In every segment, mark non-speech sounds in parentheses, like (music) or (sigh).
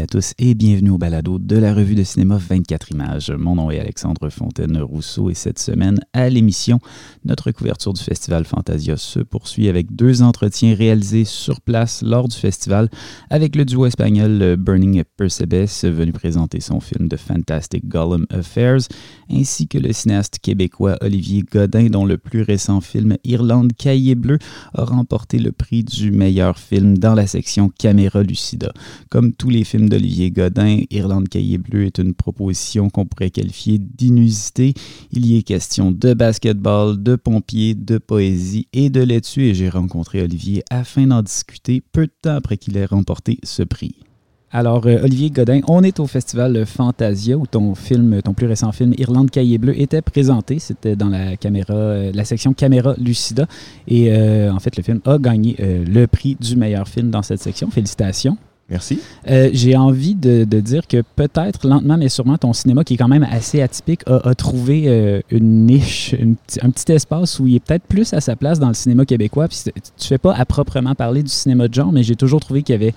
à tous et bienvenue au balado de la revue de cinéma 24 images. Mon nom est Alexandre Fontaine-Rousseau et cette semaine à l'émission, notre couverture du festival Fantasia se poursuit avec deux entretiens réalisés sur place lors du festival avec le duo espagnol Burning Percebes venu présenter son film The Fantastic Gollum Affairs ainsi que le cinéaste québécois Olivier Godin dont le plus récent film Irlande Cahier Bleu a remporté le prix du meilleur film dans la section Caméra Lucida. Comme tous les films d'Olivier Godin, Irlande Cahier Bleu est une proposition qu'on pourrait qualifier d'inusité. Il y est question de basketball, de pompiers, de poésie et de laitue et j'ai rencontré Olivier afin d'en discuter peu de temps après qu'il ait remporté ce prix. Alors, euh, Olivier Godin, on est au festival Fantasia où ton film, ton plus récent film, Irlande Cahier Bleu, était présenté. C'était dans la caméra, euh, la section caméra Lucida. Et euh, en fait, le film a gagné le prix du meilleur film dans cette section. Félicitations. Merci. J'ai envie de, dire que peut-être, lentement mais sûrement, ton cinéma, qui est quand même assez atypique, a, trouvé une niche, un petit espace où il est peut-être plus à sa place dans le cinéma québécois. Puis tu fais pas à proprement parler du cinéma de genre, mais j'ai toujours trouvé qu'il y avait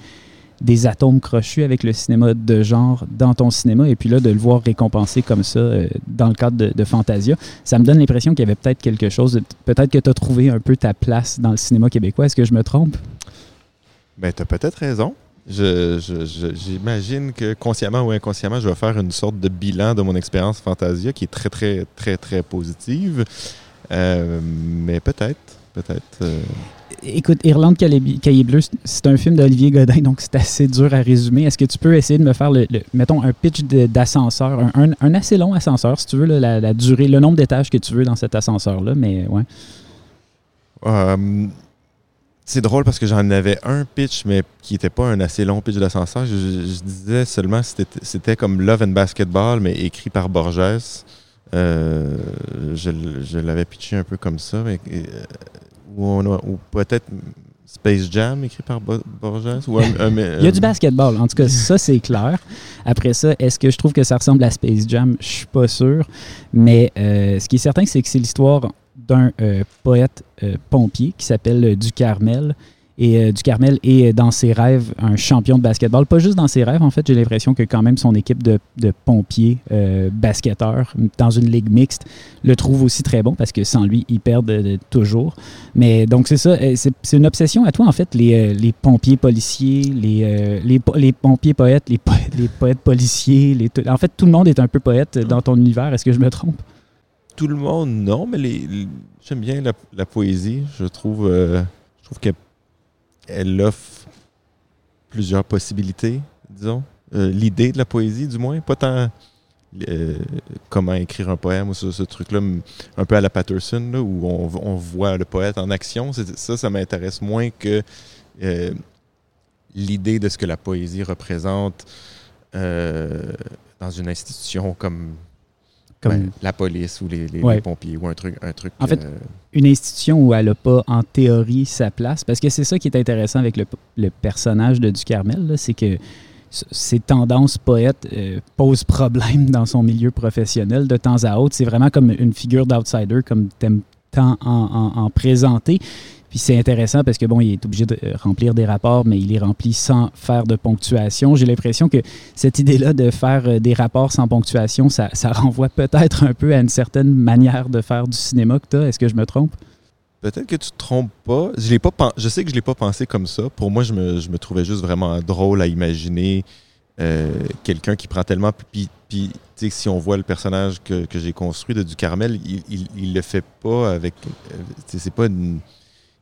des atomes crochus avec le cinéma de genre dans ton cinéma et puis là de le voir récompensé comme ça euh, dans le cadre de, Fantasia, ça me donne l'impression qu'il y avait peut-être quelque chose, peut-être que tu as trouvé un peu ta place dans le cinéma québécois. Est-ce que je me trompe? Ben, tu as peut-être raison. J'imagine que consciemment ou inconsciemment, je vais faire une sorte de bilan de mon expérience Fantasia qui est très, très, très, très positive. Euh, mais peut-être, peut-être. Euh, Écoute, Irlande Cahier Bleu, c'est un film d'Olivier Godin, donc c'est assez dur à résumer. Est-ce que tu peux essayer de me faire, le, mettons, un pitch d'ascenseur, un, assez long ascenseur, si tu veux, la, durée, le nombre d'étages que tu veux dans cet ascenseur-là, mais ouais. Euh, c'est drôle parce que j'en avais un pitch, mais qui n'était pas un assez long pitch d'ascenseur. Je, disais seulement c'était comme Love and Basketball, mais écrit par Borges. Euh, je, l'avais pitché un peu comme ça, mais euh, ou, peut-être Space Jam écrit par Borges Il y a du basketball, en tout cas, ça c'est clair. Après ça, est-ce que je trouve que ça ressemble à Space Jam? Je suis pas sûr. Mais euh, ce qui est certain, c'est que c'est l'histoire d'un euh, poète euh, pompier qui s'appelle Du Carmel et euh, du Carmel est dans ses rêves un champion de basketball. Pas juste dans ses rêves, en fait, j'ai l'impression que quand même son équipe de, pompiers euh, basketteurs dans une ligue mixte le trouve aussi très bon parce que sans lui, ils perdent euh, toujours. Mais donc c'est ça, c'est une obsession à toi, en fait, les, pompiers policiers, les, les, pompiers poètes, les, les poètes policiers. Les, en fait, tout le monde est un peu poète dans ton univers. Est-ce que je me trompe? Tout le monde, non, mais j'aime bien la, poésie. Je trouve, je trouve qu'elle elle offre plusieurs possibilités, disons. Euh, l'idée de la poésie, du moins, pas tant euh, comment écrire un poème ou ce, truc-là, un peu à la Patterson, où on, voit le poète en action. Ça, ça m'intéresse moins que euh, l'idée de ce que la poésie représente dans une institution comme comme la police ou les, pompiers ou un truc. Un truc en fait, euh, une institution où elle n'a pas en théorie sa place, parce que c'est ça qui est intéressant avec le, personnage de Ducarmel, c'est que ses tendances poètes euh, posent problème dans son milieu professionnel de temps à autre. C'est vraiment comme une figure d'outsider, comme tu aimes tant en, en présenter. Puis c'est intéressant parce que, bon, il est obligé de euh, remplir des rapports, mais il les remplit sans faire de ponctuation. J'ai l'impression que cette idée-là de faire euh, des rapports sans ponctuation, ça, renvoie peut-être un peu à une certaine manière de faire du cinéma que tu as. Est-ce que je me trompe? Peut-être que tu te trompes pas. Je, pas je sais que je ne l'ai pas pensé comme ça. Pour moi, je me, trouvais juste vraiment drôle à imaginer euh, quelqu'un qui prend tellement. Puis, puis si on voit le personnage que, j'ai construit de Du Carmel, il, il, le fait pas avec. c'est pas une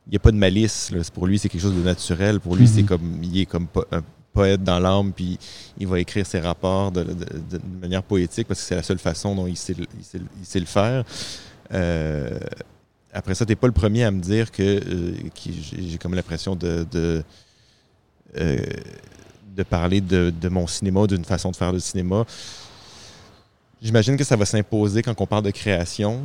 il n'y a pas de malice. Pour lui, c'est quelque chose de naturel. Pour lui, c'est mhm. comme il est comme un poète dans l'âme, puis il va écrire ses rapports de, manière poétique parce que c'est la seule façon dont il sait, le faire. Euh, après ça, tu n'es pas le premier à me dire que, euh, j'ai comme l'impression de, de, euh, de parler de, mon cinéma, d'une façon de faire le cinéma. J'imagine que ça va s'imposer quand on parle de création.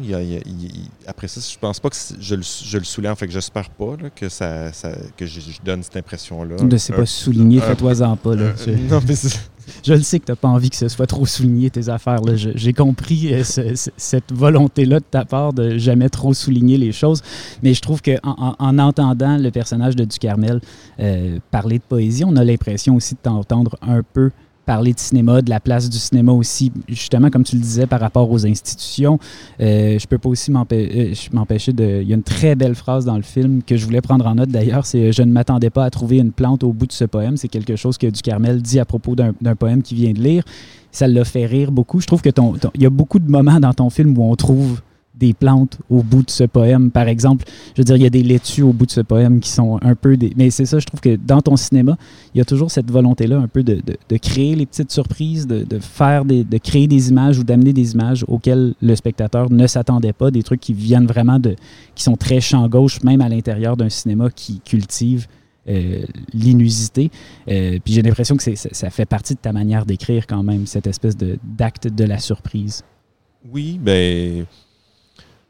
après ça, je pense pas que je le, je le soulève, fait que j'espère pas que, ça, que je, donne cette impression-là. Ne sais pas souligner, fais-toi-en pas. Là, non, mais (laughs) je le sais que tu n'as pas envie que ce soit trop souligné tes affaires. J'ai compris euh, cette volonté-là de ta part de jamais trop souligner les choses. Mais je trouve qu'en en, entendant le personnage de Ducarmel euh, parler de poésie, on a l'impression aussi de t'entendre un peu parler de cinéma, de la place du cinéma aussi, justement, comme tu le disais, par rapport aux institutions. Euh, je peux pas aussi euh, m'empêcher de... Il y a une très belle phrase dans le film que je voulais prendre en note d'ailleurs, c'est « Je ne m'attendais pas à trouver une plante au bout de ce poème ». C'est quelque chose que Ducarmel dit à propos d'un poème qu'il vient de lire. Ça l'a fait rire beaucoup. Je trouve que ton, il y a beaucoup de moments dans ton film où on trouve des plantes au bout de ce poème. Par exemple, je veux dire, il y a des laitues au bout de ce poème qui sont un peu des... Mais c'est ça, je trouve que dans ton cinéma, il y a toujours cette volonté-là un peu de, de, créer les petites surprises, de, de, faire des, de créer des images ou d'amener des images auxquelles le spectateur ne s'attendait pas, des trucs qui viennent vraiment de... qui sont très champ gauche, même à l'intérieur d'un cinéma qui cultive euh, l'inusité. Euh, puis j'ai l'impression que ça, fait partie de ta manière d'écrire quand même, cette espèce d'acte de, de la surprise. Oui, ben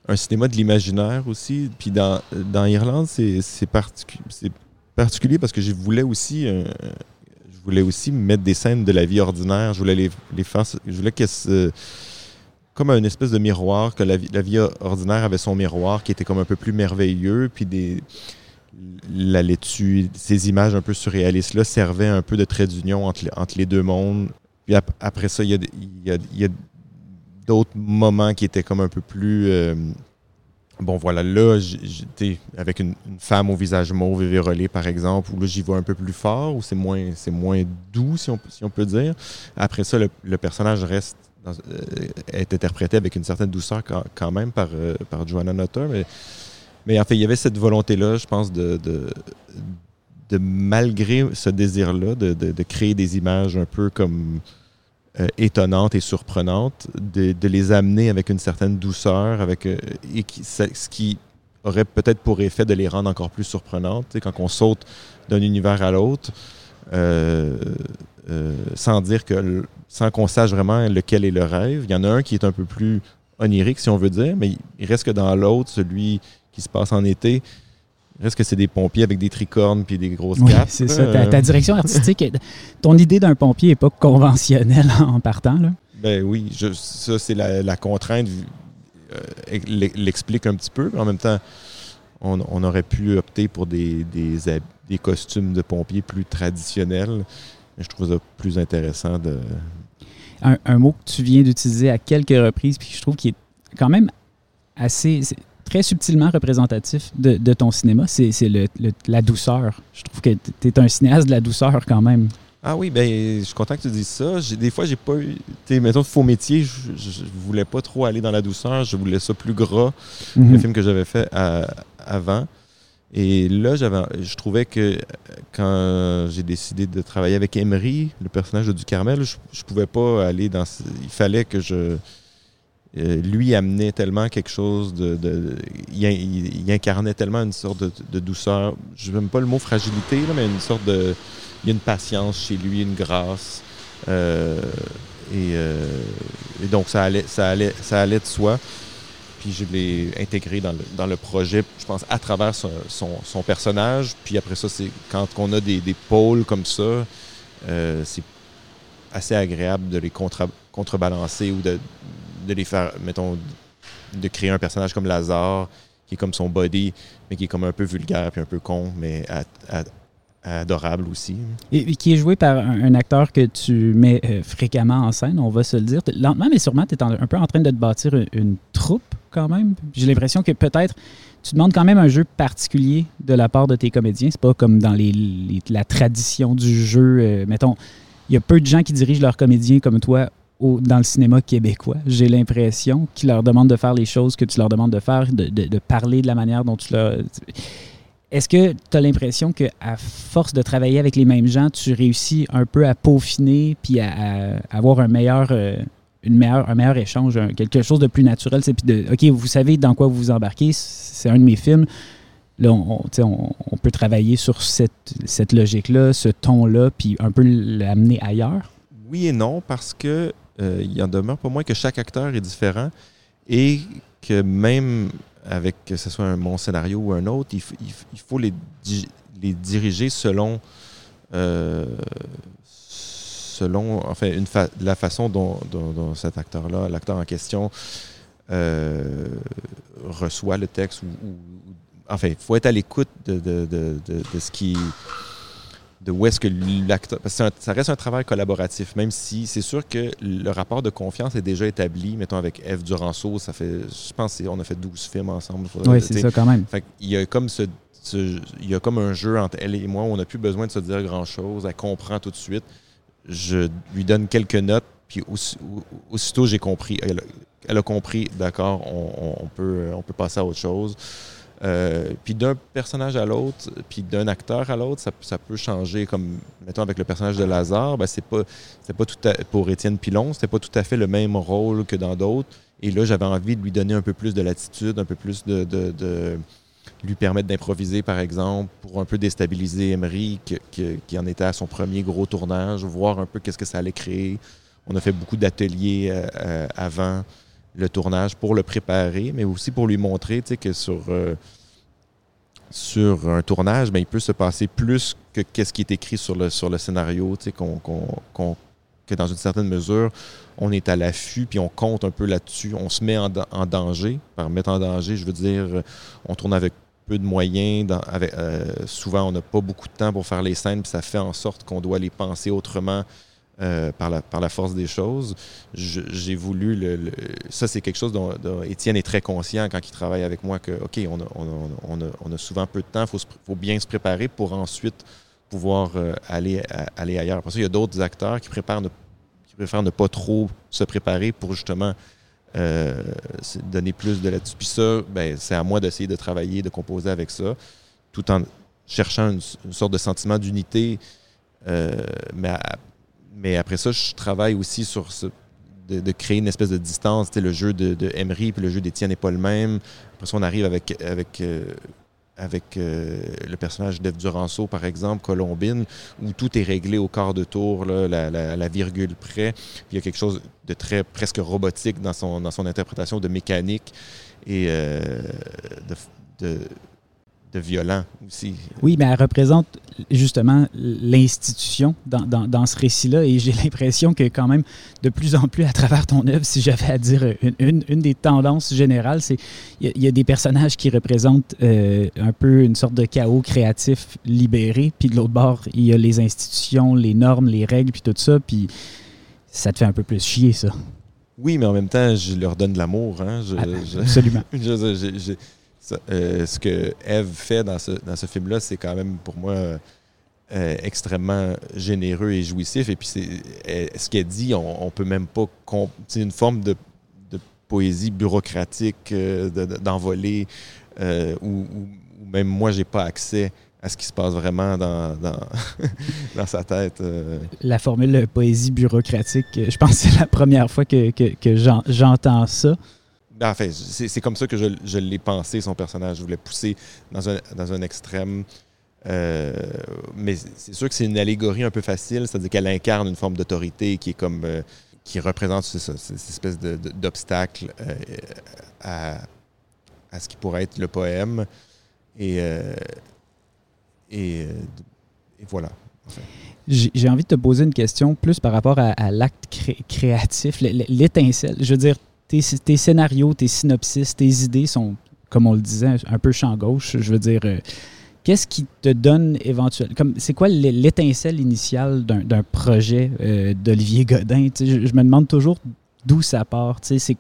un cinéma de l'imaginaire aussi. Puis dans, dans Irlande, c'est particulier parce que je voulais aussi. Euh, je voulais aussi mettre des scènes de la vie ordinaire. Je voulais les, les faire. Je voulais que comme un espèce de miroir, que la vie, la vie ordinaire avait son miroir qui était comme un peu plus merveilleux, puis des, la laitue, ces images un peu surréalistes-là servaient un peu de trait d'union entre, entre, les deux mondes. Puis après ça, y a, il y a d'autres moments qui étaient comme un peu plus. Euh, bon, voilà, là, j'étais avec une, femme au visage mauve et par exemple, où là, j'y vois un peu plus fort, où c'est moins, moins doux, si on, si on peut dire. Après ça, le, personnage reste. Euh, est interprété avec une certaine douceur quand, même par, euh, par Joanna Nutter. Mais, mais en fait, il y avait cette volonté-là, je pense, de, de, malgré ce désir-là, de, de, créer des images un peu comme euh, étonnantes et surprenantes, de, les amener avec une certaine douceur, avec, euh, et ce qui aurait peut-être pour effet de les rendre encore plus surprenantes. quand on saute d'un univers à l'autre, euh, sans dire que, sans qu'on sache vraiment lequel est le rêve. Il y en a un qui est un peu plus onirique, si on veut dire, mais il reste que dans l'autre, celui qui se passe en été, est-ce que c'est des pompiers avec des tricornes puis des grosses oui, c'est ça. Ta, direction artistique, ton idée d'un pompier n'est pas conventionnelle en partant. Là? Ben oui, ça, c'est la, contrainte. Euh, l'explique un petit peu. Mais en même temps, on, aurait pu opter pour des, des, costumes de pompiers plus traditionnels. Je trouve ça plus intéressant de. Un, un mot que tu viens d'utiliser à quelques reprises, puis je trouve qu'il est quand même assez très subtilement représentatif de, ton cinéma, c'est la douceur. Je trouve que tu es un cinéaste de la douceur quand même. Ah oui, ben je suis content que tu dises ça. Des fois, j'ai pas eu. Mettons, faux métier, je, je, voulais pas trop aller dans la douceur. Je voulais ça plus gras, le mhm. film que j'avais fait avant. Et là, j'avais, je trouvais que quand j'ai décidé de travailler avec Emery, le personnage de Ducarmel, je, je pouvais pas aller dans. Il fallait que je euh, lui amenait tellement quelque chose de. il, incarnait tellement une sorte de, douceur. Je n'aime pas le mot fragilité, mais une sorte de. Il y a une patience chez lui, une grâce. Euh, euh, et, donc, ça allait, ça, allait, ça allait de soi. Puis je l'ai intégré dans le, dans le projet, je pense, à travers son, son, personnage. Puis après ça, c'est quand on a des, des pôles comme ça, c'est assez agréable de les contrebalancer ou de, de les faire, mettons, de créer un personnage comme Lazare, qui est comme son body, mais qui est comme un peu vulgaire puis un peu con, mais adorable aussi. Et, qui est joué par un, acteur que tu mets euh, fréquemment en scène, on va se le dire. Lentement, mais sûrement, tu es un peu en train de te bâtir une, troupe quand même. J'ai l'impression que peut-être tu demandes quand même un jeu particulier de la part de tes comédiens. C'est pas comme dans les, la tradition du jeu. Euh, mettons, il y a peu de gens qui dirigent leurs comédiens comme toi dans le cinéma québécois. J'ai l'impression qu'ils leur demandent de faire les choses que tu leur demandes de faire, de, parler de la manière dont tu leur... Est-ce que tu as l'impression qu'à force de travailler avec les mêmes gens, tu réussis un peu à peaufiner puis à, avoir un meilleur, euh, une meilleure, un meilleur échange, quelque chose de plus naturel? Puis de, OK, vous savez dans quoi vous vous embarquez, c'est un de mes films. Là, on, on peut travailler sur cette, cette logique-là, ce ton-là, puis un peu l'amener ailleurs? Oui et non, parce que euh, il en demeure pas moins que chaque acteur est différent et que même avec que ce soit un bon scénario ou un autre, il, faut les, les diriger selon, euh, selon enfin, une la façon dont, cet acteur-là, l'acteur en question, euh, reçoit le texte. Ou, enfin, il faut être à l'écoute de, de, ce qui de où est-ce que l'acteur. Parce que ça reste un travail collaboratif, même si c'est sûr que le rapport de confiance est déjà établi. Mettons avec Eve Duranceau, ça fait. Je pense qu'on a fait 12 films ensemble. Oui, c'est ça quand même. Fait il y a comme ce, il y a comme un jeu entre elle et moi où on n'a plus besoin de se dire grand-chose. Elle comprend tout de suite. Je lui donne quelques notes, puis aussitôt j'ai compris. Elle, a compris, d'accord, on, peut, on peut passer à autre chose. Euh, puis d'un personnage à l'autre, puis d'un acteur à l'autre, ça, peut changer. Comme, mettons, avec le personnage de Lazare, ben, c'est pas, pas tout à, pour Étienne Pilon, c'était pas tout à fait le même rôle que dans d'autres. Et là, j'avais envie de lui donner un peu plus de latitude, un peu plus de, lui permettre d'improviser, par exemple, pour un peu déstabiliser Emery, qui, en était à son premier gros tournage, voir un peu qu'est-ce que ça allait créer. On a fait beaucoup d'ateliers euh, euh, avant le tournage pour le préparer, mais aussi pour lui montrer que sur, euh, sur un tournage, ben, il peut se passer plus que qu'est-ce qui est écrit sur le, sur le scénario, qu'on, que dans une certaine mesure, on est à l'affût, puis on compte un peu là-dessus. On se met en, danger. Par mettre en danger, je veux dire, on tourne avec peu de moyens. euh, souvent, on n'a pas beaucoup de temps pour faire les scènes, puis ça fait en sorte qu'on doit les penser autrement euh, par, la, par la force des choses. J'ai voulu le, Ça, c'est quelque chose dont, Étienne est très conscient quand il travaille avec moi que, OK, on a, on a, on a, souvent peu de temps, il faut, faut, bien se préparer pour ensuite pouvoir euh, aller, aller ailleurs. Parce qu'il y a d'autres acteurs qui, préparent qui préfèrent ne pas trop se préparer pour justement euh, donner plus de là-dessus. Puis ça, ben, c'est à moi d'essayer de travailler, de composer avec ça, tout en cherchant une, sorte de sentiment d'unité. mais à, mais après ça, je travaille aussi sur de, créer une espèce de distance. le jeu de, de Emery puis le jeu d'Étienne n'est pas le même. Après ça, on arrive avec, avec, euh, avec euh, le personnage d'Eve Duranceau, par exemple, Colombine, où tout est réglé au quart de tour, là, la, virgule près. Il y a quelque chose de très presque robotique dans son, dans son interprétation de mécanique et euh, de violent aussi. Oui, mais elle représente justement l'institution dans, dans, ce récit-là et j'ai l'impression que quand même, de plus en plus à travers ton œuvre, si j'avais à dire une, une, des tendances générales, c'est il y, a des personnages qui représentent euh, un peu une sorte de chaos créatif libéré, puis de l'autre bord, il y a les institutions, les normes, les règles, puis tout ça, puis ça te fait un peu plus chier, ça. Oui, mais en même temps, je leur donne de l'amour. Hein? Ah, absolument. (laughs) Euh, ce que Eve fait dans ce, film-là, c'est quand même pour moi euh, extrêmement généreux et jouissif. Et puis, c'est, ce qu'elle dit, on, ne peut même pas. C'est une forme de, poésie bureaucratique, euh, d'envoler, où, même moi, j'ai pas accès à ce qui se passe vraiment dans, (laughs) sa tête. La formule de poésie bureaucratique, je pense que c'est la première fois que j'entends ça. Enfin, c'est comme ça que je, l'ai pensé, son personnage. Je voulais pousser dans un, dans un extrême. Euh, mais c'est sûr que c'est une allégorie un peu facile, c'est-à-dire qu'elle incarne une forme d'autorité qui est comme. Euh, qui représente cette espèce d'obstacle euh, à, à, ce qui pourrait être le poème. Et, et, voilà. J'ai envie de te poser une question plus par rapport à, l'acte créatif, l'étincelle. Je veux dire, tes, scénarios, tes synopsis, tes idées sont, comme on le disait, un peu champ gauche. Je veux dire, euh, qu'est-ce qui te donne éventuellement. C'est quoi l'étincelle initiale d'un projet euh, d'Olivier Godin? Je, me demande toujours d'où ça part. C'est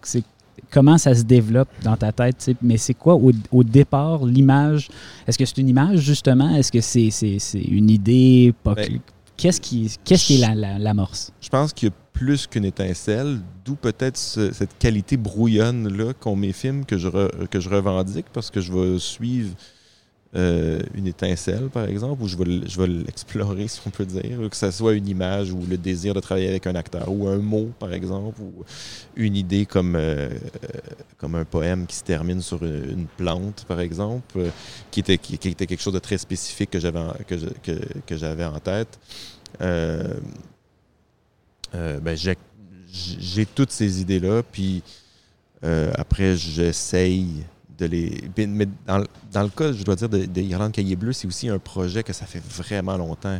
comment ça se développe dans ta tête, mais c'est quoi au, départ l'image? Est-ce que c'est une image justement? Est-ce que c'est une idée? Ben, qu'est-ce qui, qu'est-ce qui est l'amorce? je pense qu'il y a plus qu'une étincelle, d'où peut-être cette qualité brouillonne-là qu'ont mes films que je, que je revendique parce que je vais suivre euh, une étincelle, par exemple, ou je vais, je vais l'explorer, (laughs) si on peut dire, que ce soit une image ou le désir de travailler avec un acteur, ou un mot, par exemple, ou une idée comme, euh, comme un poème qui se termine sur une, plante, par exemple, euh, qui, était, qui, était quelque chose de très spécifique que j'avais que, que, que j'avais en tête. Euh, ben, j'ai toutes ces idées-là, puis euh, après, j'essaye de les. Mais dans, dans, le cas, je dois dire, de, de Irlande Cahier Bleu, c'est aussi un projet que ça fait vraiment longtemps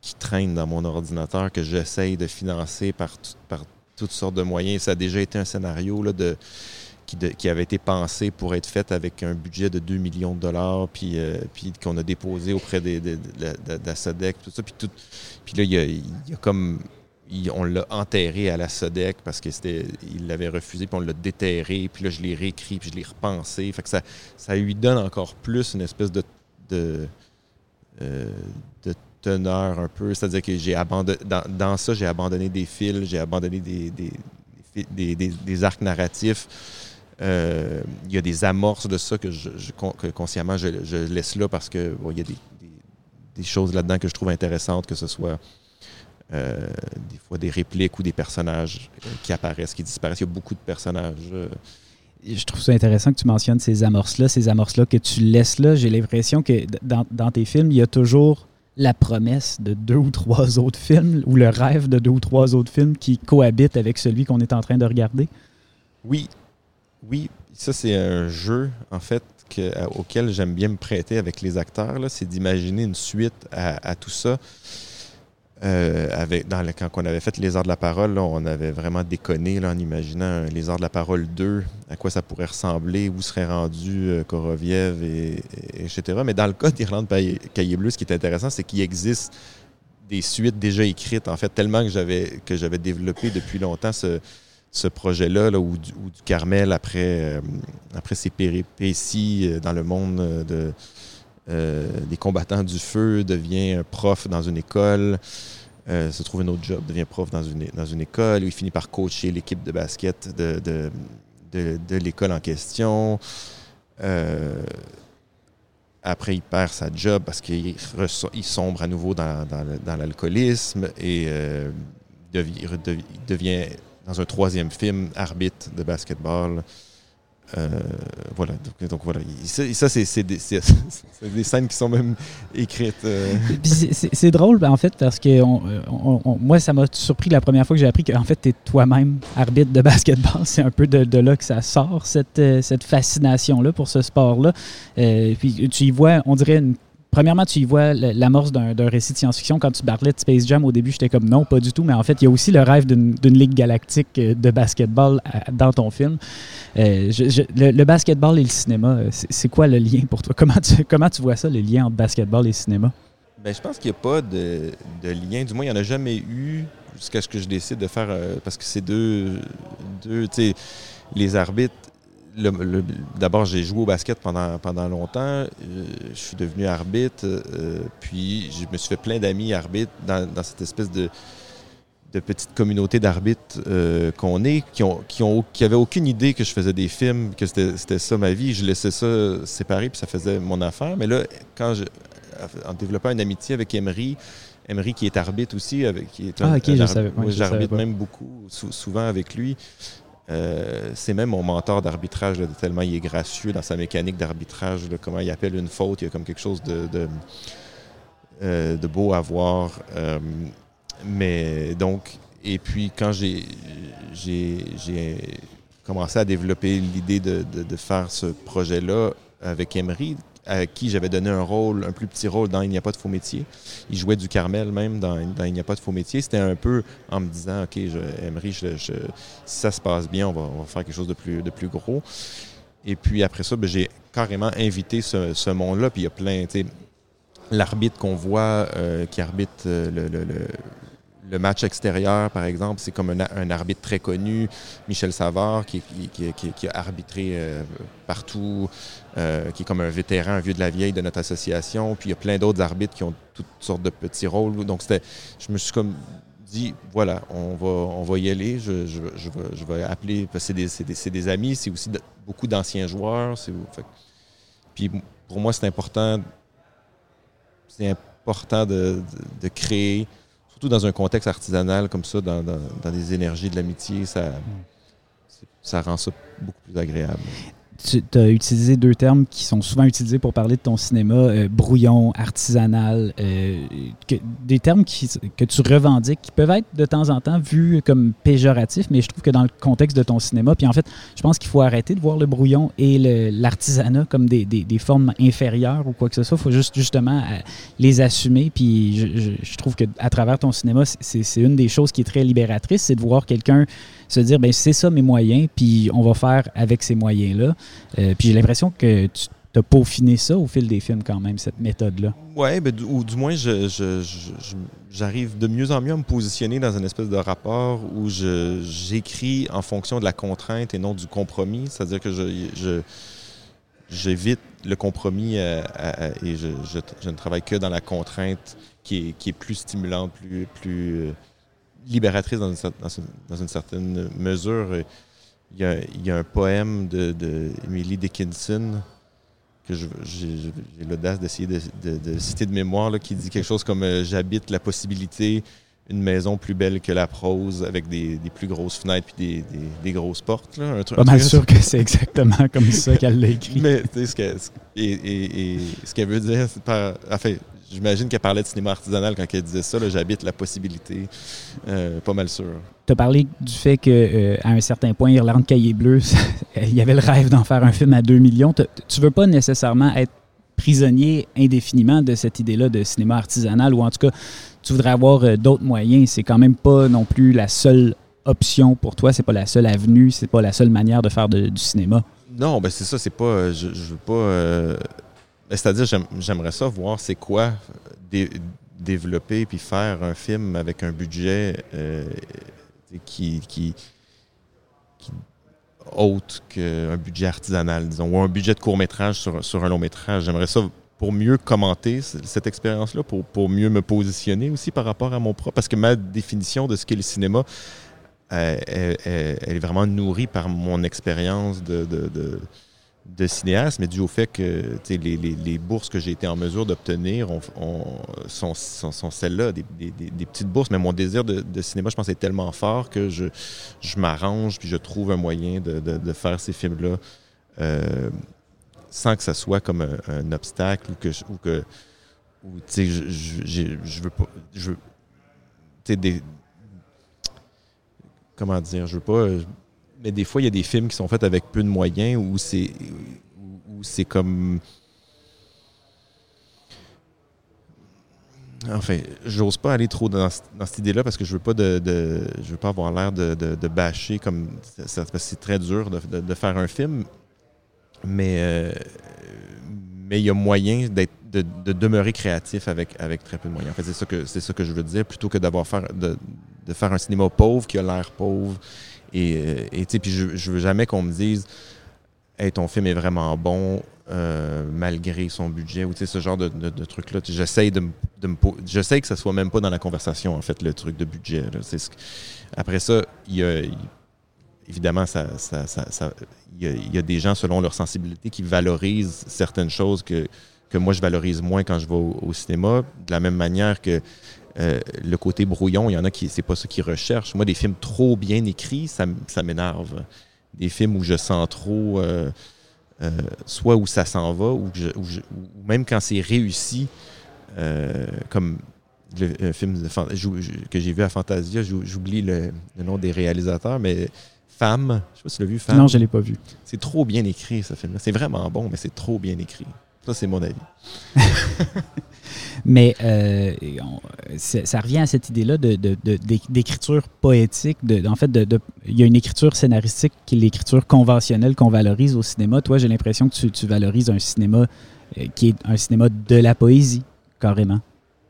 qui traînent dans mon ordinateur que j'essaye de financer par, par toutes sortes de moyens. Ça a déjà été un scénario là, de, qui, avait été pensé pour être fait avec un budget de 2 millions de dollars, puis, euh, puis qu'on a déposé auprès des, de, la tout ça. Puis, tout, puis là, il y a comme on l'a enterré à la SODEC parce que c'était il l'avait refusé, puis on l'a déterré, puis là, je l'ai réécrit, puis je l'ai repensé. Fait que ça, ça lui donne encore plus une espèce de, de, euh, teneur un peu. C'est-à-dire que j'ai abandonné dans, ça, j'ai abandonné des fils, j'ai abandonné des, des, des, arcs narratifs. Euh, il y a des amorces de ça que, je, consciemment je, laisse là parce qu'il il y a des, choses là-dedans que je trouve intéressantes, que ce soit euh, des fois des répliques ou des personnages euh, qui apparaissent, qui disparaissent. Il y a beaucoup de personnages. Euh. Je trouve ça intéressant que tu mentionnes ces amorces-là, ces amorces-là que tu laisses là. J'ai l'impression que dans, tes films, il y a toujours la promesse de deux ou trois (laughs) autres films ou le rêve de deux ou trois autres films qui cohabitent avec celui qu'on est en train de regarder. Oui, oui. Ça, c'est un jeu, en fait, auquel j'aime bien me prêter avec les acteurs. C'est d'imaginer une suite à tout ça. Euh, avec, dans le, quand on avait fait Les Arts de la Parole, on avait vraiment déconné là, en imaginant Les Arts de la Parole 2, à quoi ça pourrait ressembler, où serait rendu euh, Koroviev, et, etc. Mais dans le cas d'Irlande Cahier Bleu, ce qui est intéressant, c'est qu'il existe des suites déjà écrites, en fait, tellement que j'avais, que j'avais développé depuis longtemps ce, ce projet-là, là, où, du, Carmel, après, euh, après ses péripéties euh, dans le monde de euh, des combattants du feu, devient prof dans une école, euh, se trouve un autre job, devient prof dans une, dans une école, il finit par coacher l'équipe de basket de, de, l'école en question. Euh, après, il perd sa job parce qu'il il sombre à nouveau dans, dans, l'alcoolisme et devient, devient, dans un troisième film, arbitre de basketball. Euh, voilà, donc, voilà. Ça, c'est des, (laughs) des, scènes qui sont même écrites. Euh. C'est drôle, en fait, parce que euh, moi, ça m'a surpris la première fois que j'ai appris qu'en fait, tu es toi-même arbitre de (laughs) basketball. C'est un peu de, là que ça sort, cette, cette fascination-là pour ce sport-là. puis tu y vois, on dirait une premièrement, tu y vois l'amorce d'un récit de science-fiction. Quand tu parlais de Space Jam au début, j'étais comme non, pas du tout. Mais en fait, il y a aussi le rêve d'une ligue galactique euh, de basketball dans ton film. Euh, le, basketball et le cinéma, euh, c'est quoi le lien pour toi? Comment tu, vois ça, le lien entre basketball et cinéma? Bien, je pense qu'il n'y a pas de, lien. Du moins, il n'y en a jamais eu jusqu'à ce que je décide de faire. parce que c'est deux. deux tu sais, D'abord, j'ai joué au basket pendant, pendant longtemps. Euh, je suis devenu arbitre. Euh, puis, je me suis fait plein d'amis arbitres dans, cette espèce de, de petite communauté d'arbitres euh, qu'on est, qui ont, qui ont qui avaient aucune idée que je faisais des films, que c'était ça ma vie. Je laissais ça séparé, puis ça faisait mon affaire. Mais là, quand je, en développant une amitié avec Emery, Emery qui est arbitre aussi, avec, qui est un, ah, ok, je savais. J'arbitre même beaucoup, souvent avec lui. Euh, c'est même mon mentor d'arbitrage, tellement il est gracieux dans sa mécanique d'arbitrage, comment il appelle une faute, il y a comme quelque chose de, de, euh, beau à voir. Euh, mais donc, et puis quand j'ai commencé à développer l'idée de, de, faire ce projet-là avec Emery, à qui j'avais donné un rôle, un plus petit rôle dans Il n'y a pas de faux métier. Il jouait du Carmel même dans, Il n'y a pas de faux métier. C'était un peu en me disant, OK, je, si ça se passe bien, on va, faire quelque chose de plus, de plus gros. Et puis après ça, ben, j'ai carrément invité ce, monde-là. Puis il y a plein, tu sais, l'arbitre qu'on voit euh, qui arbitre euh, le, match extérieur, par exemple, c'est comme un, arbitre très connu, Michel Savard, qui, qui, a arbitré euh, partout, euh, qui est comme un vétéran, un vieux de la vieille de notre association. Puis il y a plein d'autres arbitres qui ont toutes sortes de petits rôles. Donc c'était, je me suis comme dit, voilà, on va, on va y aller. Je, je, je, vais, appeler, c'est des, des, des, amis, c'est aussi beaucoup d'anciens joueurs. puis pour moi, c'est important, c'est important de, de créer dans un contexte artisanal comme ça, dans, des énergies de l'amitié, ça, ça rend ça beaucoup plus agréable. Tu as utilisé deux termes qui sont souvent utilisés pour parler de ton cinéma, euh, brouillon, artisanal, euh, des termes que tu revendiques, qui peuvent être de temps en temps vus comme péjoratifs, mais je trouve que dans le contexte de ton cinéma, puis en fait, je pense qu'il faut arrêter de voir le brouillon et l'artisanat comme des, formes inférieures ou quoi que ce soit. Il faut juste justement euh, les assumer, puis je, je trouve qu'à travers ton cinéma, c'est une des choses qui est très libératrice, c'est de voir quelqu'un se dire, ben c'est ça mes moyens, puis on va faire avec ces moyens-là. Euh, puis j'ai l'impression que tu as peaufiné ça au fil des films quand même, cette méthode-là. Oui, ben, ou du moins, j'arrive de mieux en mieux à me positionner dans une espèce de rapport où j'écris en fonction de la contrainte et non du compromis. C'est-à-dire que je, j'évite le compromis euh, et je, ne travaille que dans la contrainte qui est, qui est plus stimulante, plus, euh, libératrice dans une, certaine mesure. Il y, a, un poème de, Emily Dickinson que j'ai l'audace d'essayer de, citer de mémoire, qui dit quelque chose comme euh, J'habite la possibilité, une maison plus belle que la prose, avec des, plus grosses fenêtres puis des, grosses portes. Là, un truc, Pas mal sûr que c'est exactement comme ça qu'elle l'a écrit. (laughs) Mais ce qu'elle et, ce qu'elle veut dire, c'est pas. Enfin, J'imagine qu'elle parlait de cinéma artisanal quand elle disait ça. J'habite la possibilité. Euh, pas mal sûr. Tu as parlé du fait qu'à euh, un certain point, Irlande Cahier Bleu, (laughs) il y avait le rêve d'en faire un film à 2 millions. Tu veux pas nécessairement être prisonnier indéfiniment de cette idée-là de cinéma artisanal ou en tout cas, tu voudrais avoir euh, d'autres moyens. C'est quand même pas non plus la seule option pour toi. C'est pas la seule avenue. C'est pas la seule manière de faire du cinéma. Non, ben c'est ça. C'est pas. Je, je veux pas c'est-à-dire, j'aimerais ça voir c'est quoi développer puis faire un film avec un budget euh, qui, qui, autre qu'un budget artisanal, disons, ou un budget de court-métrage sur, un long-métrage. J'aimerais ça pour mieux commenter cette expérience-là, pour, pour mieux me positionner aussi par rapport à mon propre. Parce que ma définition de ce qu'est le cinéma, euh, elle, est vraiment nourrie par mon expérience de de cinéaste, mais dû au fait que les, les, bourses que j'ai été en mesure d'obtenir sont, sont, celles-là, des, des, des, petites bourses. Mais mon désir de, de, cinéma, je pense, est tellement fort que je, je m'arrange puis je trouve un moyen de, de, faire ces films-là euh, sans que ça soit comme un, obstacle ou que, ou que ou, je, je, je, veux pas. Je veux, des, comment dire, je veux pas mais des fois, il y a des films qui sont faits avec peu de moyens où c'est où c'est comme. Enfin, j'ose pas aller trop dans, cette idée-là parce que je veux pas de, je veux pas avoir l'air de, de, bâcher comme c'est très dur de, faire un film, mais euh, mais il y a moyen d'être de, demeurer créatif avec, avec très peu de moyens. En fait, c'est ça que c'est ça que je veux dire, plutôt que d'avoir faire de, de faire un cinéma pauvre qui a l'air pauvre et, euh, puis je, je veux jamais qu'on me dise Hey, ton film est vraiment bon euh, malgré son budget ou ce genre de, de, truc-là. J'essaie de, de me. J'essaie que ça soit même pas dans la conversation, en fait, le truc de budget. Après ça, il y a. évidemment, ça, ça, ça, y, a, des gens, selon leur sensibilité, qui valorisent certaines choses que, que moi, je valorise moins quand je vais au cinéma. De la même manière que euh, le côté brouillon, il y en a qui c'est pas ça qu'ils recherchent. Moi, des films trop bien écrits, ça, m'énerve. Des films où je sens trop, euh, euh, soit où ça s'en va, ou, même quand c'est réussi, comme le, film que j'ai vu à Fantasia, j'oublie le, nom des réalisateurs, mais Femme, je sais pas si tu l'as vu, Femme. Non, je l'ai pas vu. C'est trop bien écrit, ce film-là. C'est vraiment bon, mais c'est trop bien écrit. Ça, c'est mon avis. (laughs) Mais euh, ça revient à cette idée-là d'écriture poétique. en fait, il y a une écriture scénaristique qui est l'écriture conventionnelle qu'on valorise au cinéma. Toi, j'ai l'impression que tu, valorises un cinéma euh, qui est un cinéma de la poésie, carrément.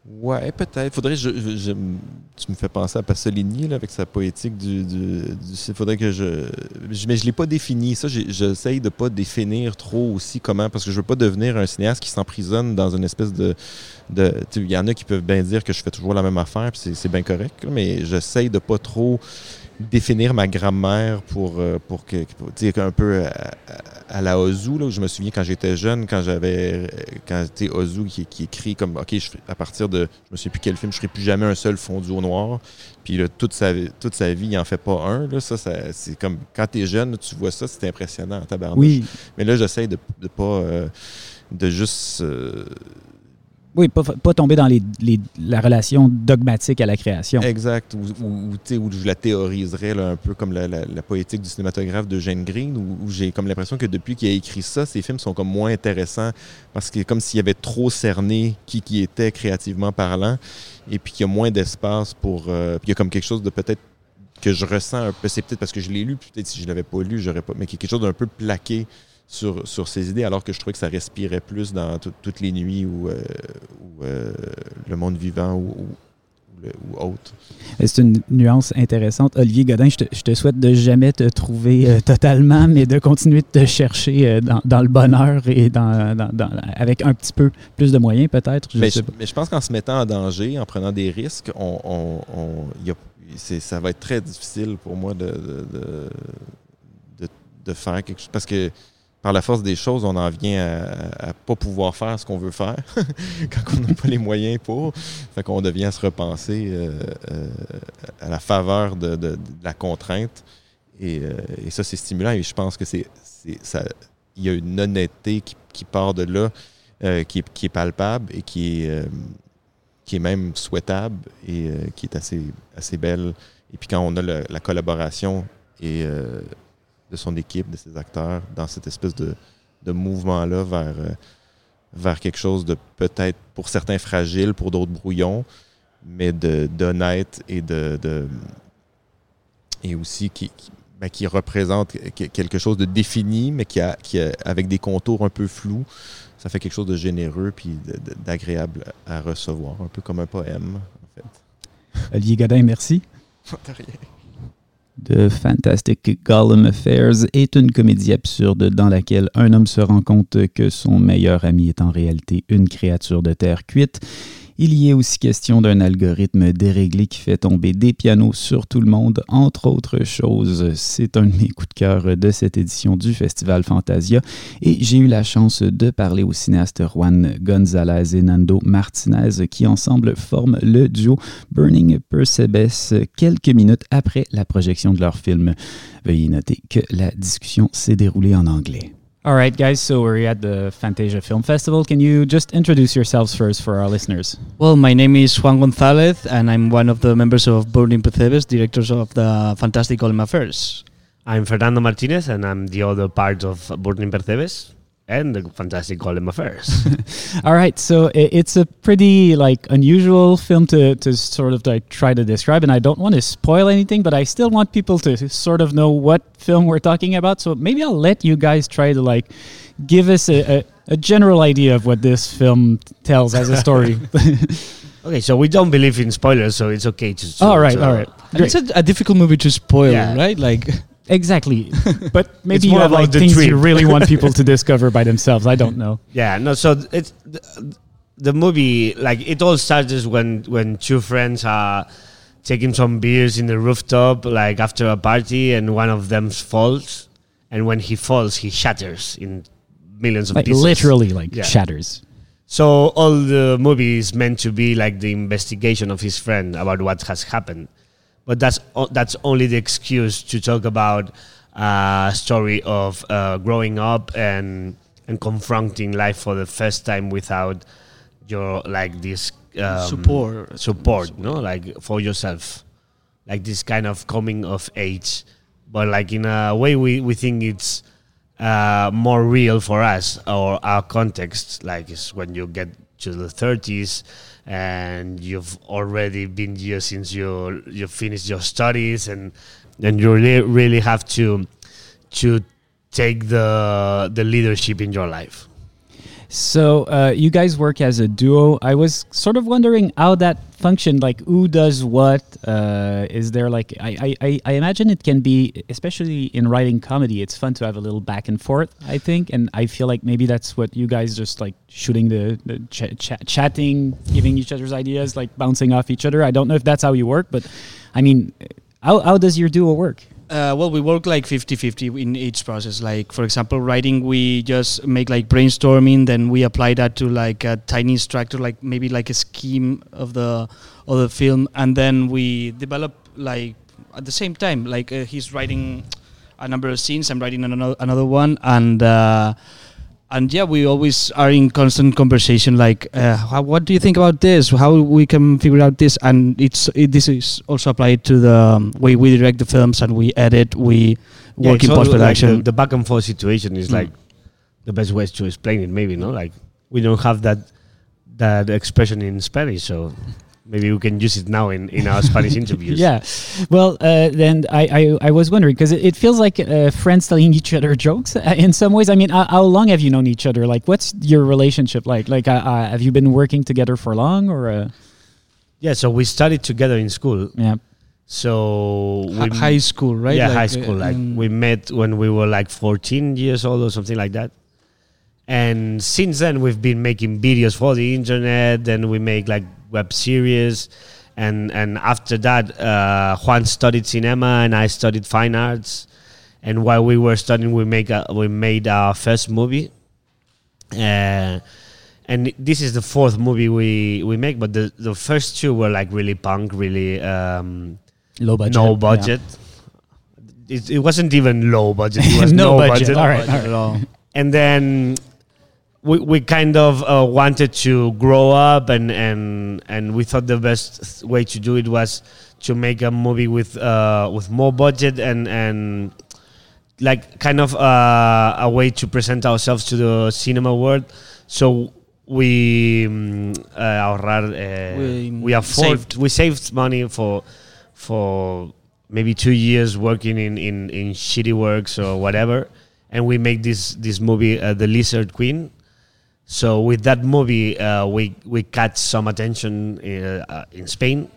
Ouais, peut-être. Faudrait je, tu me fais penser à Pasolini là, avec sa poétique du, du, faudrait que je, mais je l'ai pas défini. Ça, j'essaye de pas définir trop aussi comment parce que je veux pas devenir un cinéaste qui s'emprisonne dans une espèce de, de il y en a qui peuvent bien dire que je fais toujours la même affaire, puis c'est bien correct. mais j'essaye de pas trop définir ma grammaire pour, euh, pour que, pour, tu sais, un peu à, à la Ozu, là, où je me souviens quand j'étais jeune, quand j'avais, quand tu sais, Ozu qui, qui écrit comme, OK, je, à partir de, je me souviens plus quel film, je ferai plus jamais un seul fondu au noir. Puis là, toute sa, toute sa vie, il en fait pas un. Là, ça, ça c'est comme, quand t'es jeune, tu vois ça, c'est impressionnant, tabarnouche. Oui, Mais là, j'essaie de, de pas, euh, de juste... euh, oui pas, tomber dans les, la relation dogmatique à la création. Exact. Ou, ou, ou, je la théoriserais là, un peu comme la, poétique du cinématographe de Jane Green, où, j'ai comme l'impression que depuis qu'il a écrit ça, ses films sont comme moins intéressants parce que comme s'il avait trop cerné qui qui était créativement parlant, et puis qu'il y a moins d'espace pour. euh, puis il y a comme quelque chose de peut-être que je ressens un peu. C'est peut-être parce que je l'ai lu, peut-être si je l'avais pas lu, j'aurais pas. Mais y quelque chose d'un peu plaqué sur, sur ses idées, alors que je trouvais que ça respirait plus dans tout- toutes les nuits ou, euh, euh, le monde vivant ou, autre. C'est une nuance intéressante. Olivier Godin, je te, je te souhaite de jamais te trouver euh, totalement, mais de continuer de te chercher euh, dans, dans le bonheur et dans, dans- dans- avec un petit peu plus de moyens, peut-être. Mais je, pas. mais je pense qu'en se mettant en danger, en prenant des risques, on, on- on- il y a- c'est- ça va être très difficile pour moi de, de, de- de- de faire quelque chose. Parce que par la force des choses, on en vient à, à pas pouvoir faire ce qu'on veut faire (laughs) quand on n'a pas les moyens pour. Fait qu'on devient à se repenser euh, euh, à la faveur de, la contrainte. Et, euh, et ça, c'est stimulant. Et je pense que c'est, il y a une honnêteté qui, part de là, qui, est, palpable et qui est, même souhaitable et qui est assez, assez belle. Et puis quand on a la collaboration et, de son équipe, de ses acteurs, dans cette espèce de, de mouvement-là vers, euh, vers quelque chose de peut-être pour certains fragile, pour d'autres brouillon, mais d'honnête et de, de- et aussi qui, qui, ben, qui représente que- quelque chose de défini, mais qui a, qui a- avec des contours un peu flous. Ça fait quelque chose de généreux puis d'agréable à recevoir, un peu comme un poème, en fait. Olivier Godin, merci. (laughs) The Fantastic Gollum Affairs est une comédie absurde dans laquelle un homme se rend compte que son meilleur ami est en réalité une créature de terre cuite. Il y est aussi question d'un algorithme déréglé qui fait tomber des pianos sur tout le monde, entre autres choses. C'est un de mes coups de cœur de cette édition du Festival Fantasia et j'ai eu la chance de parler au cinéaste Juan González et Nando Martinez qui ensemble forment le duo Burning Percebes quelques minutes après la projection de leur film. Veuillez noter que la discussion s'est déroulée en anglais. All right, guys, so we're at the Fantasia Film Festival. Can you just introduce yourselves first for our listeners? Well, my name is Juan González, and I'm one of the members of Burning Percebes, directors of the Fantastic Golem Affairs. I'm Fernando Martinez, and I'm the other part of Burning Percebes and the Fantastic Golem Affairs. (laughs) All right, so i- it's a pretty like unusual film to, to sort of like try to describe, and I don't want to spoil anything, but I still want people to sort of know what film we're talking about. So maybe I'll let you guys try to like give us a, a, a general idea of what this film tells as a story. (laughs) (laughs) okay, so we don't believe in spoilers, so it's okay to. to all right, to- all right, great. It's a, a difficult movie to spoil, Yeah. right? Like, exactly. (laughs) But maybe you have like the things you really want people (laughs) to discover by themselves. I don't know. Yeah, no. So it's the, the movie. Like it all starts when when two friends are taking some beers in the rooftop, like after a party, and one of them falls, and when he falls, he shatters in millions of Like pieces. literally, like Yeah. shatters. So all the movie is meant to be like the investigation of his friend about what has happened, but that's that's only the excuse to talk about a story of uh, growing up and and confronting life for the first time without your like this um, Support. support, no, like for yourself, like this kind of coming of age, but like in a way we we think it's uh, more real for us or our context, like is when you get to the 30s and you've already been here since you you finished your studies and and you really really have to to take the the leadership in your life. So uh, you guys work as a duo. I was sort of wondering how that functioned. Like, who does what? Uh, is there like I, I- I imagine it can be, especially in writing comedy. It's fun to have a little back and forth. I think, and I feel like maybe that's what you guys just like shooting the, the ch- ch- chatting, giving each other's ideas, like bouncing off each other. I don't know if that's how you work, but I mean. How how does your duo work? Uh, well, we work like 50-50 in each process. Like, for example, writing, we just make like brainstorming, then we apply that to like a tiny structure, like maybe like a scheme of the of the film, and then we develop like at the same time. Like uh, he's writing a number of scenes, I'm writing another another one, and. Uh, and yeah, we always are in constant conversation. Like, uh, how, what do you think about this? How we can figure out this? And it's it, this is also applied to the um, way we direct the films and we edit, we Yeah, work in post production. Like the, the back and forth situation is Mm. like the best way to explain it. Maybe no, like we don't have that that expression in Spanish, so maybe we can use it now in in our Spanish (laughs) interviews. Yeah. Well, uh, then I, I, I was wondering because it, it feels like uh, friends telling each other jokes uh, in some ways. I mean, how, how long have you known each other? Like, what's your relationship like? Like, uh, uh, have you been working together for long or? Uh, yeah. So we studied together in school. yeah. So Hi- we high school, right? Yeah, Like, high uh, school. Like in- we met when we were like 14 years old or something like that. And since then, we've been making videos for the internet. and we make like web series, and and after that, uh, Juan studied cinema and I studied fine arts. And while we were studying, we make a, we made our first movie. Uh, and this is the fourth movie we, we make, but the, the first two were like really punk, really um, Low budget. no yeah. budget. It, it wasn't even low budget. It (laughs) was No no, budget. budget. All right, all. And then we, we kind of uh, wanted to grow up, and, and and we thought the best way to do it was to make a movie with uh, with more budget and and like kind of uh, a way to present ourselves to the cinema world. So we um, uh, ahorrar, uh, We, we, afford saved. we saved money for for maybe two years working in, in, in shitty works or whatever, and we make this this movie, uh, The Lizard Queen. So with that movie, uh, we we catch some attention uh, uh, in Spain,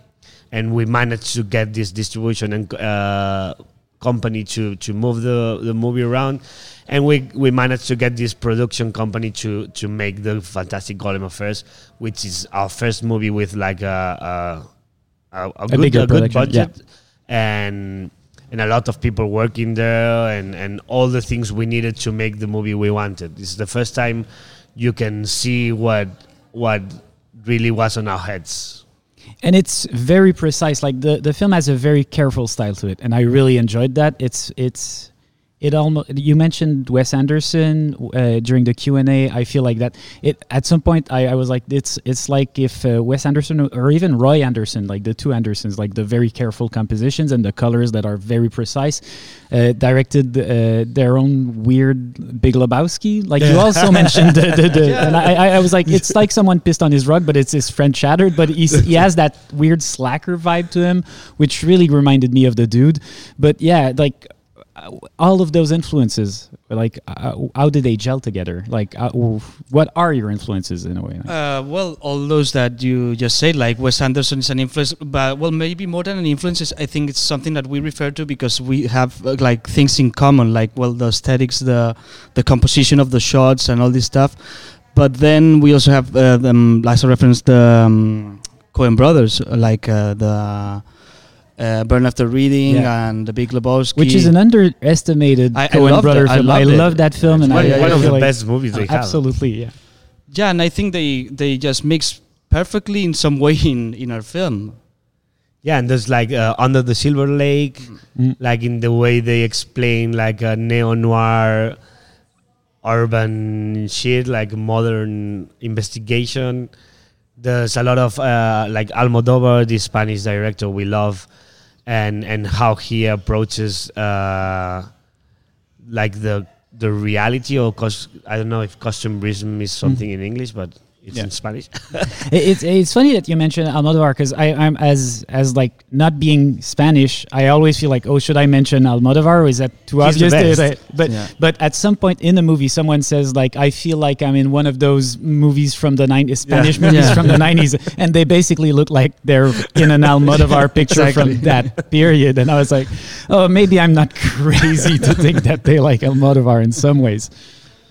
and we managed to get this distribution and uh, company to to move the, the movie around, and we we managed to get this production company to to make the Fantastic Golem Affairs, which is our first movie with like a a, a, a good, a good production, yeah. budget, and and a lot of people working there, and and all the things we needed to make the movie we wanted. This is the first time you can see what what really was on our heads. and it's very precise like the the film has a very careful style to it and i really enjoyed that it's it's it almost you mentioned wes anderson uh, during the q&a i feel like that it at some point i, I was like it's it's like if uh, wes anderson or even roy anderson like the two andersons like the very careful compositions and the colors that are very precise uh, directed uh, their own weird big lebowski. Like you also mentioned the, the, the (laughs) and I, I- was like it's like someone pissed on his rug but it's his friend shattered but he's, he has that weird slacker vibe to him which really reminded me of the dude. But yeah like all of those influences like uh, how did they gel together like uh, what are your influences in a way Uh, well, all those that you just said, like Wes Anderson is an influence, but well, maybe more than an influence, is, I think it's something that we refer to because we have uh, like things in common, like well, the aesthetics, the the composition of the shots, and all this stuff. But then we also have, uh, um, as a reference, the um, Coen Brothers, like uh, the uh, Burn After Reading Yeah. and The Big Lebowski, which is an underestimated I- I Coen loved brother it. I film. I, love that film, and one I, I one of the like- best movies they have. Absolutely, yeah. yeah, and I think they they just mix perfectly in some way in in our film. Yeah, and there's like uh, Under the Silver Lake, Mm. like in the way they explain like a neo noir urban shit, like modern investigation. There's a lot of uh, like Almodovar, the Spanish director we love, and and how he approaches uh, like the the reality or cos- I don't know if costumerism is something in English, but it's Yeah. in Spanish. (laughs) It's it's funny that you mentioned Almodovar because I I'm as as like not being Spanish, I always feel like oh should I mention Almodovar or is that too He's obvious? But Yeah. but at some point in the movie, someone says like I feel like I'm in one of those movies from the 90s, Spanish movies Yeah. from the 90s, and they basically look like they're in an Almodovar (laughs) picture Exactly. from that period, and I was like, oh maybe I'm not (laughs) crazy to think that they like Almodovar in some ways.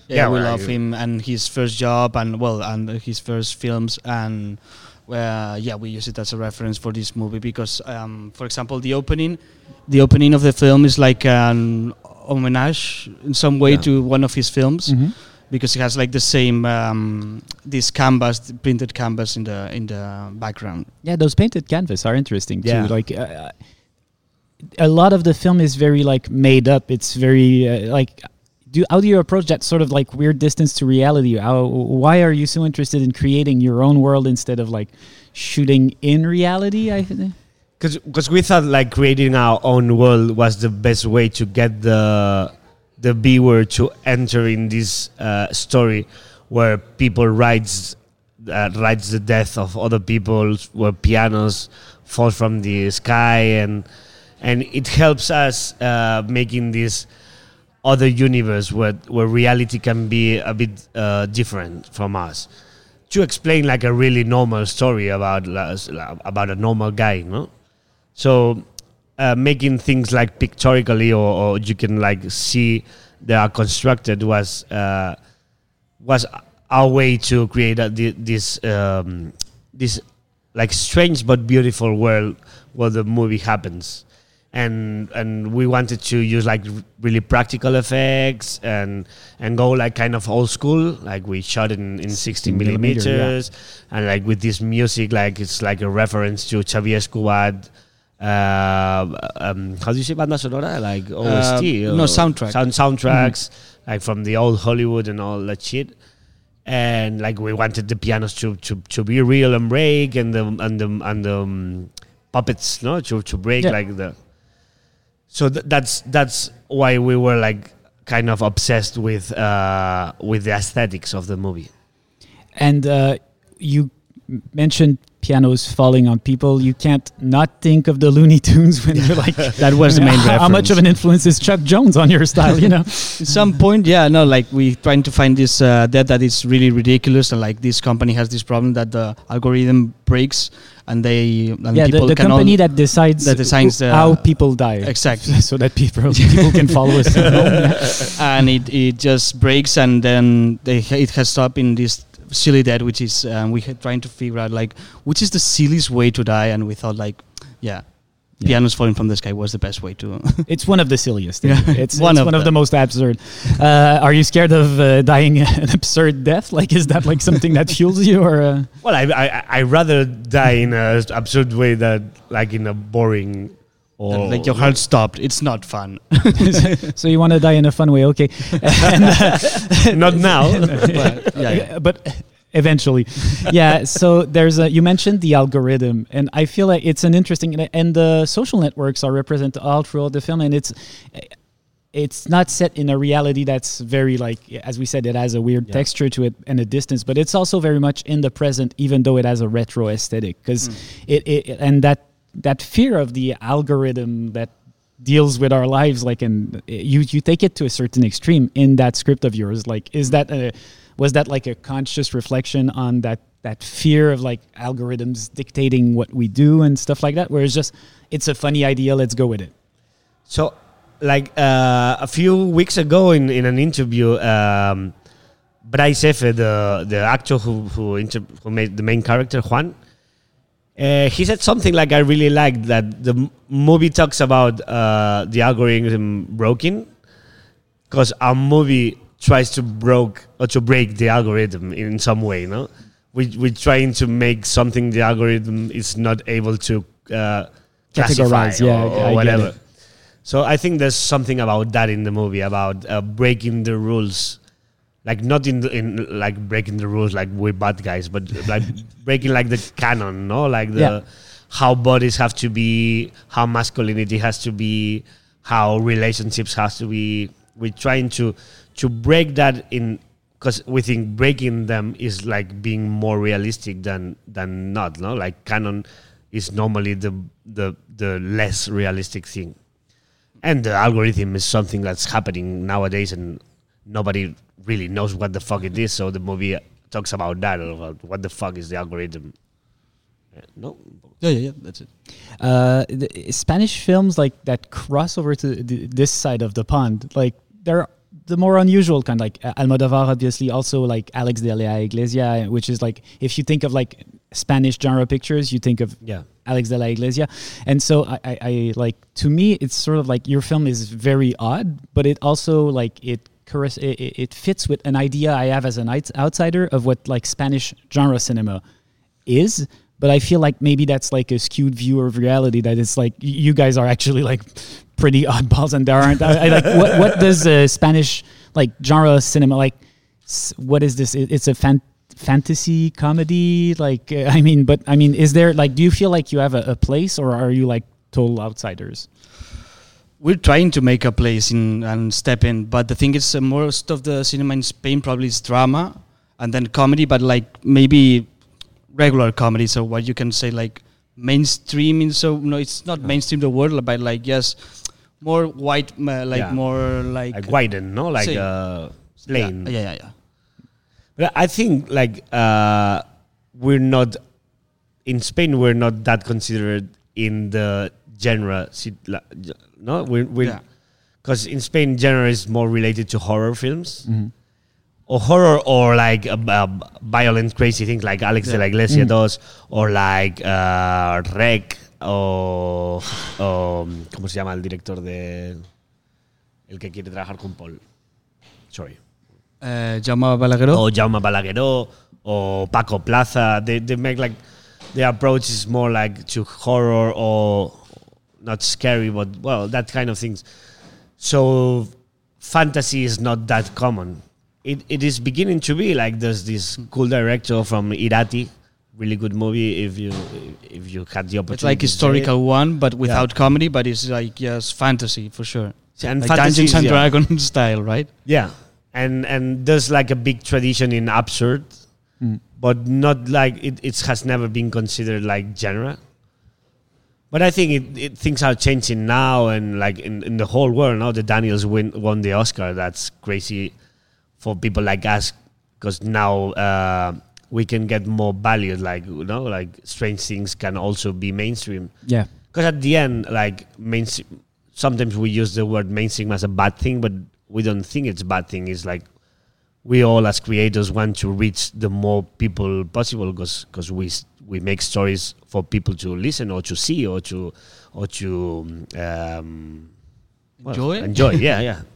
Yeah, Yeah, we love you- him and his first job and well and his first films and uh, yeah we use it as a reference for this movie because um, for example the opening the opening of the film is like an homage in some way Yeah. to one of his films Mhm. because it has like the same um, this canvas, the printed canvas in the in the background. Yeah, those painted canvas are interesting too. Yeah. Like uh, a lot of the film is very like made up. It's very uh, like do how do you approach that sort of like weird distance to reality? How why are you so interested in creating your own world instead of like shooting in reality? I because we thought like creating our own world was the best way to get the the viewer to enter in this uh, story where people writes uh, the death of other people where pianos fall from the sky and and it helps us uh, making this other universe where where reality can be a bit uh, different from us. To explain like a really normal story about about a normal guy no? So uh, making things like pictorially or, or you can like see they are constructed was uh, was our way to create a, this um, this like strange but beautiful world where the movie happens and and we wanted to use like really practical effects and and go like kind of old school like we shot in in 60 millimeter, yeah. millimeters and like with this music like it's like a reference to Xavier Escobar uh, um, how do you say banda sonora like OST no, or soundtrack. sound soundtracks like from the old Hollywood and all that shit and like we wanted the pianos to, to, to be real and break and the and the and the um, puppets no to, to break Yeah. like the so th- that's that's why we were like kind of obsessed with uh with the aesthetics of the movie And uh, you mentioned pianos falling on people. You can't not think of the Looney Tunes when you're like, (laughs) That was the main (laughs) how, how much of an influence is Chuck Jones on your style? You know, (laughs) At some point, yeah, no, like we trying to find this uh, debt that is really ridiculous, and like this company has this problem that the algorithm breaks, and they and yeah, the, people the can company that decides that the- how people die. exactly, (laughs) so that people people can follow us. at home, yeah. and it, it just breaks, and then they it has stopped in this silly death, which is um, we had trying to figure out like which is the silliest way to die, and we thought like, yeah. Yeah. Pianos falling from the sky was the best way to. (laughs) It's one of the silliest. Yeah. It's One it's of one of the most absurd. Uh, are you scared of uh, dying (laughs) an absurd death? Like, is that like something that fuels you, or? Uh, well I I I rather die in an absurd way than like in a boring or like your heart stopped. It's not fun. (laughs) so you want to die in a fun way, okay? And, uh, not now But, yeah, yeah. but eventually, (laughs) yeah. So there's a. You mentioned the algorithm, and I feel like it's an interesting. And the social networks are represented all throughout the film, and it's. It's not set in a reality that's very like, as we said, it has a weird Yeah. texture to it and a distance, but it's also very much in the present, even though it has a retro aesthetic. Because hmm. it, it and that that fear of the algorithm that deals with our lives like and you you take it to a certain extreme in that script of yours like is that a was that like a conscious reflection on that that fear of like algorithms dictating what we do and stuff like that? Where it's just it's a funny idea let's go with it? So, like uh, a few weeks ago, in, in an interview, um, Bryce Efe, the the actor who who, inter- who made the main character Juan, uh, he said something like I really liked that the movie talks about uh, the algorithm broken, because our movie tries to broke or to break the algorithm in some way. No, we we're trying to make something the algorithm is not able to uh, classify Categorize, yeah, or, I or whatever. it. So I think there's something about that in the movie about uh, breaking the rules, like not in the, in like breaking the rules like we're bad guys, but like (laughs) breaking like the canon, no, like the Yeah. how bodies have to be, how masculinity has to be, how relationships has to be. We're trying to to break that in because we think breaking them is like being more realistic than than not, no, like canon is normally the the the less realistic thing and the algorithm is something that's happening nowadays and nobody really knows what the fuck it is so the movie talks about that about what the fuck is the algorithm Uh, no Yeah, yeah, yeah. That's it. uh spanish films like that cross over to the, this side of the pond like they're the more unusual kind like almodovar obviously also like alex de la iglesia which is like if you think of like spanish genre pictures you think of yeah Alex de la Iglesia. And so I, I, I like to me it's sort of like your film is very odd, but it also like it, it it fits with an idea I have as an outsider of what like Spanish genre cinema is. But I feel like maybe that's like a skewed view of reality. That it's like you guys are actually like pretty (laughs) oddballs, and there aren't. I, I like what what does uh, Spanish like genre cinema like? What is this? It- It's a fan- fantasy comedy. Like uh, I mean, but I mean, is there like? Do you feel like you have a, a place, or are you like total outsiders? we're trying to make a place in and step in but the thing is uh, most of the cinema in spain probably is drama and then comedy but like maybe regular comedy so what you can say like mainstream in so no it's not mainstream the world but like yes more white uh, like Yeah. more like, like widen, no, like Sí. uh, yeah, plain. yeah yeah yeah But I think like uh, we're not in Spain. We're not that considered in the genre. si- la- j- No, we're we're Yeah. because in Spain, genre is more related to horror films. Or horror, or like uh, uh, violent, crazy things like Alex de la Iglesia does, or like uh, Rec, o, o, ¿cómo se llama el director de el que quiere trabajar con Paul? Sorry. uh, Jaume Balagueró or Jaume Balagueró or Paco Plaza. They, they make like their approach is more like to horror or not scary, but well, that kind of things. So fantasy is not that common. It, it is beginning to be like there's this cool director from Irati, really good movie. If you if you had the opportunity, it's like historical it. one but without comedy but it's like yes fantasy for sure and like Dungeons and yeah. Dragons (laughs) style right Yeah, and and there's like a big tradition in absurd, hmm. but not like it. It has never been considered like genre. But I think it, it things are changing now, and like in, in the whole world now, the Daniels win won the Oscar. That's crazy for people like us, because now uh, we can get more value. Like you know, like strange things can also be mainstream. Yeah. Because at the end, like mainstream, sometimes we use the word mainstream as a bad thing, but we don't think it's a bad thing. It's like we all as creators want to reach the more people possible because because we we make stories for people to listen or to see or to or to um, well, Enjoy? enjoy. Yeah, yeah. (laughs)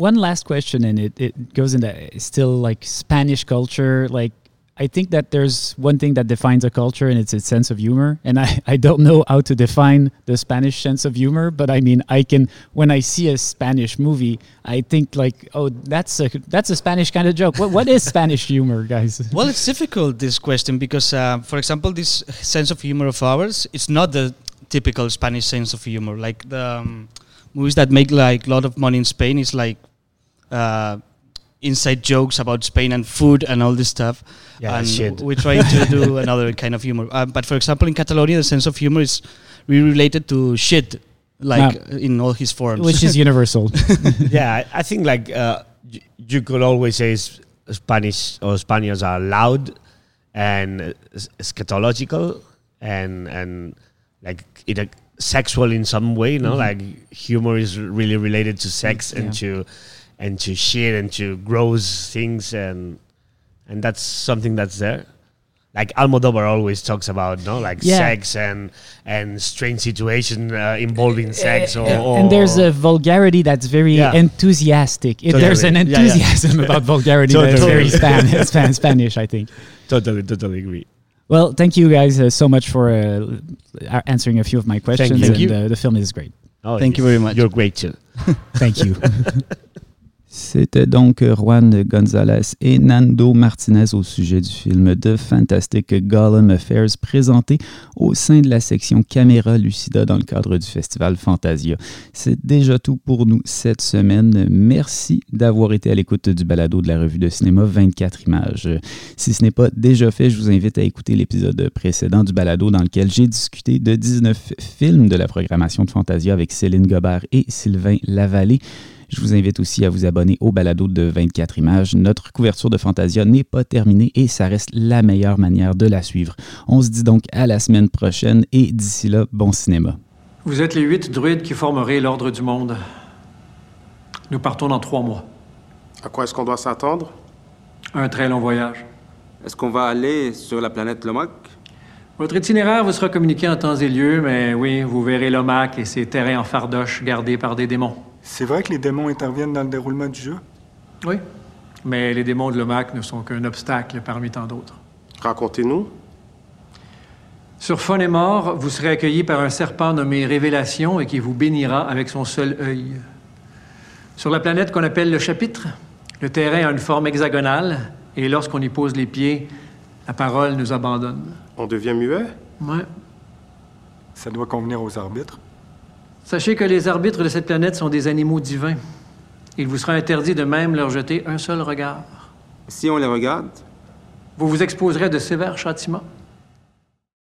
one last question and it, it goes into still like spanish culture. Like i think that there's one thing that defines a culture and it's its sense of humor. And i, I don't know how to define the spanish sense of humor but i mean i can when i see a spanish movie i think like oh that's a that's a spanish kind of joke. What, what is spanish humor guys? (laughs) Well, it's difficult this question because, uh, for example, this sense of humor of ours, it's not the typical Spanish sense of humor. Like the um, movies that make like a lot of money in Spain is like uh, inside jokes about Spain and food and all this stuff. Yeah, and shit. we're trying to do (laughs) another kind of humor. Um, but for example, in Catalonia, the sense of humor is really related to shit, like Ah. in all his forms. which is (laughs) universal (laughs) yeah, I, I think like uh, you could always say Spanish or Spaniards are loud and uh, s- eschatological and and like it uh, sexual in some way. No, like humor is really related to sex and to and to share and to grow things and and that's something that's there. Like Almodovar always talks about, no, like Yeah. sex and and strange situation uh, involving sex, or, and, or and there's a vulgarity that's very Yeah. enthusiastic. It, there's an Totally. Yeah, yeah. enthusiasm (laughs) about vulgarity that's very Span- Span- Spanish, I think. totally totally agree. Well, thank you guys uh, so much for uh, answering a few of my questions. you. And Thank you. Uh, the film is great. Oh, Thank you very much. You're great too. (laughs) Thank you. (laughs) C'était donc Juan Gonzalez et Nando Martinez au sujet du film The Fantastic Gollum Affairs présenté au sein de la section Caméra Lucida dans le cadre du festival Fantasia. C'est déjà tout pour nous cette semaine. Merci d'avoir été à l'écoute du balado de la revue de cinéma 24 images. Si ce n'est pas déjà fait, je vous invite à écouter l'épisode précédent du balado dans lequel j'ai discuté de 19 films de la programmation de Fantasia avec Céline Gobert et Sylvain Lavallée. Je vous invite aussi à vous abonner au balado de 24 images. Notre couverture de Fantasia n'est pas terminée et ça reste la meilleure manière de la suivre. On se dit donc à la semaine prochaine et d'ici là, bon cinéma. Vous êtes les huit druides qui formeraient l'ordre du monde. Nous partons dans trois mois. À quoi est-ce qu'on doit s'attendre? Un très long voyage. Est-ce qu'on va aller sur la planète Lomac Votre itinéraire vous sera communiqué en temps et lieu, mais oui, vous verrez l'OMAC et ses terrains en fardoche gardés par des démons. C'est vrai que les démons interviennent dans le déroulement du jeu? Oui, mais les démons de l'OMAC ne sont qu'un obstacle parmi tant d'autres. Racontez-nous. Sur Phonémore, vous serez accueilli par un serpent nommé Révélation et qui vous bénira avec son seul œil. Sur la planète qu'on appelle le chapitre, le terrain a une forme hexagonale et lorsqu'on y pose les pieds, la parole nous abandonne. On devient muet? Ouais. Ça doit convenir aux arbitres. Sachez que les arbitres de cette planète sont des animaux divins. Il vous sera interdit de même leur jeter un seul regard. Si on les regarde, Vous vous exposerez à de sévères châtiments.